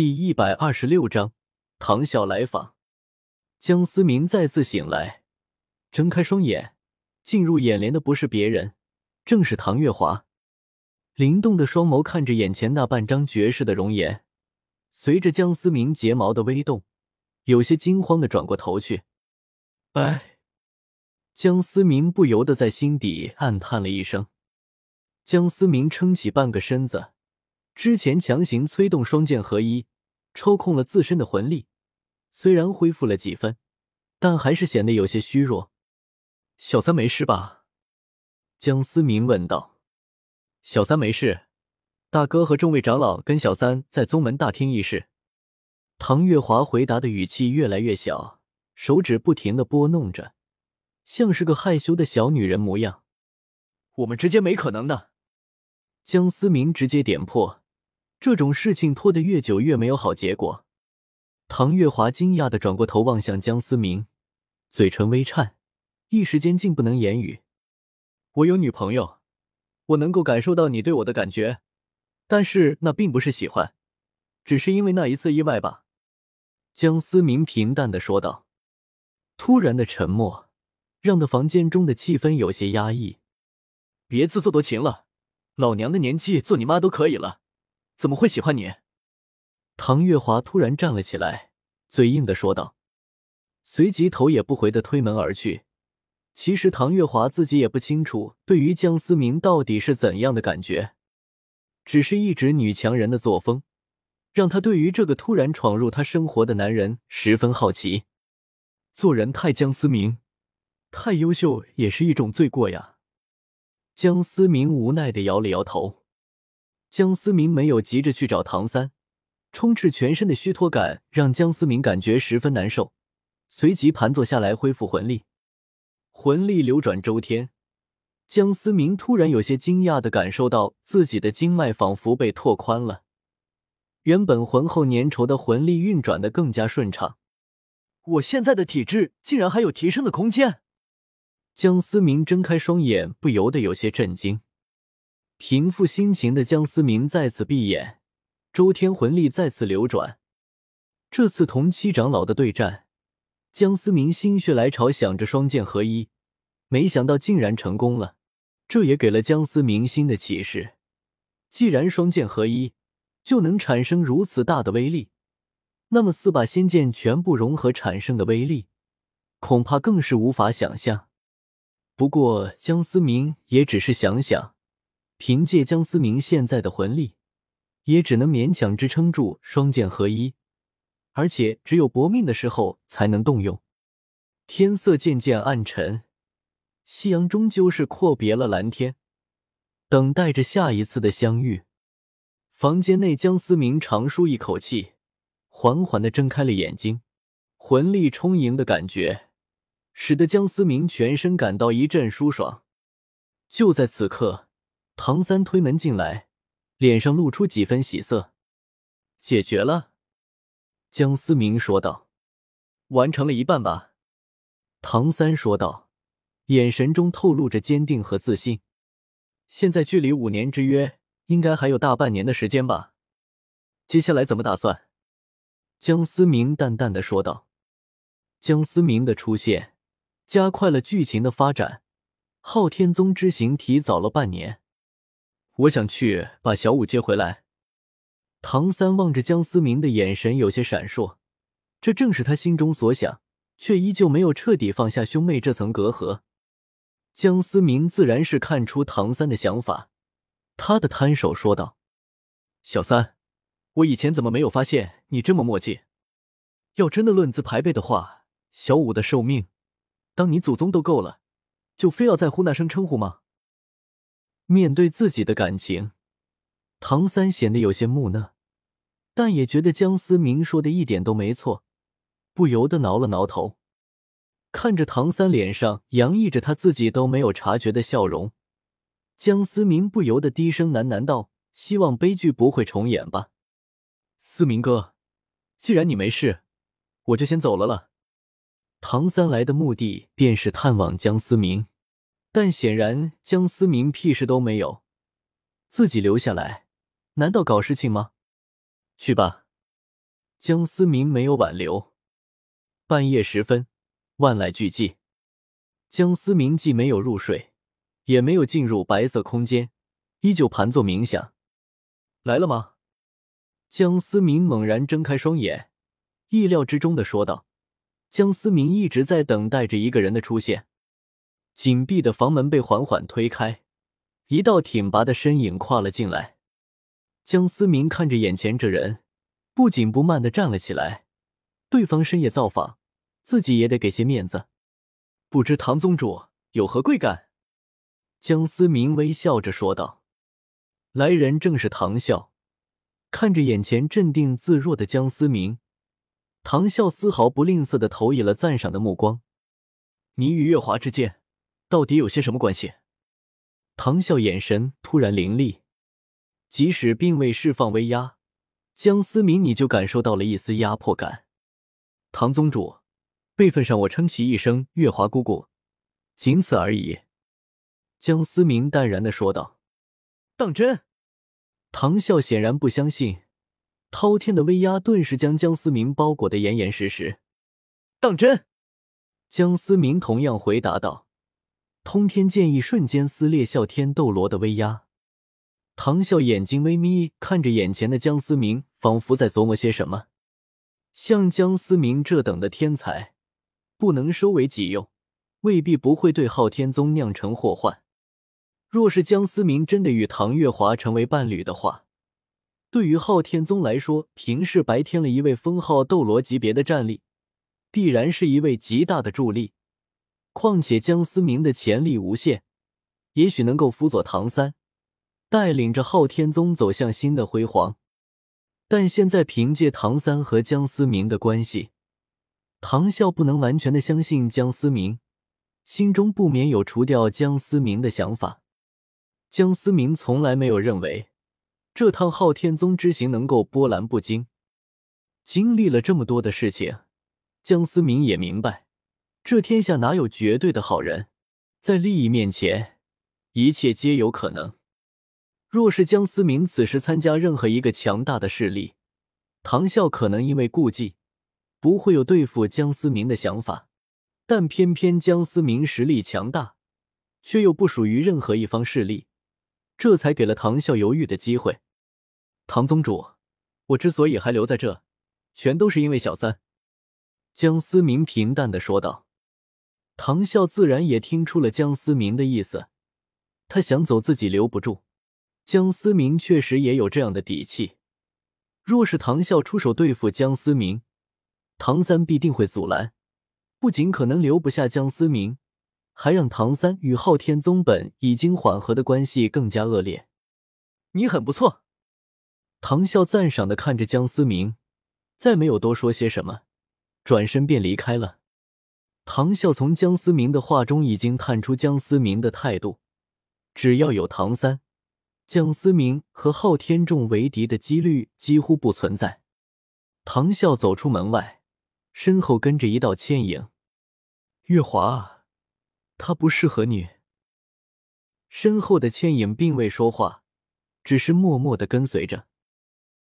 第一百二十六章，唐晓来访。江思明再次醒来，睁开双眼，进入眼帘的不是别人，正是唐月华。灵动的双眸看着眼前那半张绝世的容颜，随着江思明睫毛的微动，有些惊慌的转过头去。哎，江思明不由得在心底暗叹了一声。江思明撑起半个身子。之前强行催动双剑合一，抽空了自身的魂力，虽然恢复了几分，但还是显得有些虚弱。小三没事吧？江思明问道。小三没事，大哥和众位长老跟小三在宗门大厅议事。唐月华回答的语气越来越小，手指不停的拨弄着，像是个害羞的小女人模样。我们之间没可能的。江思明直接点破。这种事情拖得越久越没有好结果。唐月华惊讶的转过头望向江思明，嘴唇微颤，一时间竟不能言语。我有女朋友，我能够感受到你对我的感觉，但是那并不是喜欢，只是因为那一次意外吧。江思明平淡的说道。突然的沉默，让的房间中的气氛有些压抑。别自作多情了，老娘的年纪做你妈都可以了。怎么会喜欢你？唐月华突然站了起来，嘴硬的说道，随即头也不回的推门而去。其实唐月华自己也不清楚，对于江思明到底是怎样的感觉，只是一直女强人的作风，让他对于这个突然闯入他生活的男人十分好奇。做人太江思明，太优秀也是一种罪过呀。江思明无奈的摇了摇头。江思明没有急着去找唐三，充斥全身的虚脱感让江思明感觉十分难受，随即盘坐下来恢复魂力。魂力流转周天，江思明突然有些惊讶的感受到自己的经脉仿佛被拓宽了，原本浑厚粘稠的魂力运转的更加顺畅。我现在的体质竟然还有提升的空间！江思明睁开双眼，不由得有些震惊。平复心情的江思明再次闭眼，周天魂力再次流转。这次同七长老的对战，江思明心血来潮想着双剑合一，没想到竟然成功了。这也给了江思明新的启示：既然双剑合一就能产生如此大的威力，那么四把仙剑全部融合产生的威力，恐怕更是无法想象。不过江思明也只是想想。凭借江思明现在的魂力，也只能勉强支撑住双剑合一，而且只有搏命的时候才能动用。天色渐渐暗沉，夕阳终究是阔别了蓝天，等待着下一次的相遇。房间内，江思明长舒一口气，缓缓的睁开了眼睛。魂力充盈的感觉，使得江思明全身感到一阵舒爽。就在此刻。唐三推门进来，脸上露出几分喜色。解决了，江思明说道。完成了一半吧，唐三说道，眼神中透露着坚定和自信。现在距离五年之约应该还有大半年的时间吧？接下来怎么打算？江思明淡淡的说道。江思明的出现，加快了剧情的发展。昊天宗之行提早了半年。我想去把小五接回来。唐三望着江思明的眼神有些闪烁，这正是他心中所想，却依旧没有彻底放下兄妹这层隔阂。江思明自然是看出唐三的想法，他的摊手说道：“小三，我以前怎么没有发现你这么墨迹？要真的论资排辈的话，小五的寿命，当你祖宗都够了，就非要在乎那声称呼吗？”面对自己的感情，唐三显得有些木讷，但也觉得江思明说的一点都没错，不由得挠了挠头，看着唐三脸上洋溢着他自己都没有察觉的笑容，江思明不由得低声喃喃道：“希望悲剧不会重演吧。”思明哥，既然你没事，我就先走了了。唐三来的目的便是探望江思明。但显然江思明屁事都没有，自己留下来，难道搞事情吗？去吧。江思明没有挽留。半夜时分，万籁俱寂，江思明既没有入睡，也没有进入白色空间，依旧盘坐冥想。来了吗？江思明猛然睁开双眼，意料之中的说道。江思明一直在等待着一个人的出现。紧闭的房门被缓缓推开，一道挺拔的身影跨了进来。江思明看着眼前这人，不紧不慢的站了起来。对方深夜造访，自己也得给些面子。不知唐宗主有何贵干？江思明微笑着说道。来人正是唐啸。看着眼前镇定自若的江思明，唐啸丝毫不吝啬的投以了赞赏的目光。你与月华之间到底有些什么关系？唐啸眼神突然凌厉，即使并未释放威压，江思明你就感受到了一丝压迫感。唐宗主，辈分上我称其一声月华姑姑，仅此而已。江思明淡然的说道。当真？唐啸显然不相信，滔天的威压顿时将江思明包裹得严严实实。当真？江思明同样回答道。通天剑意瞬间撕裂啸天斗罗的威压。唐啸眼睛微眯，看着眼前的江思明，仿佛在琢磨些什么。像江思明这等的天才，不能收为己用，未必不会对昊天宗酿成祸患。若是江思明真的与唐月华成为伴侣的话，对于昊天宗来说，平世白添了一位封号斗罗级别的战力，必然是一位极大的助力。况且江思明的潜力无限，也许能够辅佐唐三，带领着昊天宗走向新的辉煌。但现在凭借唐三和江思明的关系，唐啸不能完全的相信江思明，心中不免有除掉江思明的想法。江思明从来没有认为这趟昊天宗之行能够波澜不惊。经历了这么多的事情，江思明也明白，这天下哪有绝对的好人，在利益面前，一切皆有可能。若是江思明此时参加任何一个强大的势力，唐啸可能因为顾忌，不会有对付江思明的想法。但偏偏江思明实力强大，却又不属于任何一方势力。这才给了唐啸犹豫的机会。唐宗主，我之所以还留在这，全都是因为小三。”江思明平淡的说道。唐啸自然也听出了江思明的意思，他想走自己留不住。江思明确实也有这样的底气。若是唐啸出手对付江思明，唐三必定会阻拦，不仅可能留不下江思明。还让唐三与昊天宗本已经缓和的关系更加恶劣。你很不错，唐啸赞赏的看着江思明，再没有多说些什么，转身便离开了。唐啸从江思明的话中已经探出江思明的态度，只要有唐三，江思明和昊天众为敌的几率几乎不存在。唐啸走出门外，身后跟着一道倩影，月华。他不适合你。身后的倩影并未说话，只是默默的跟随着。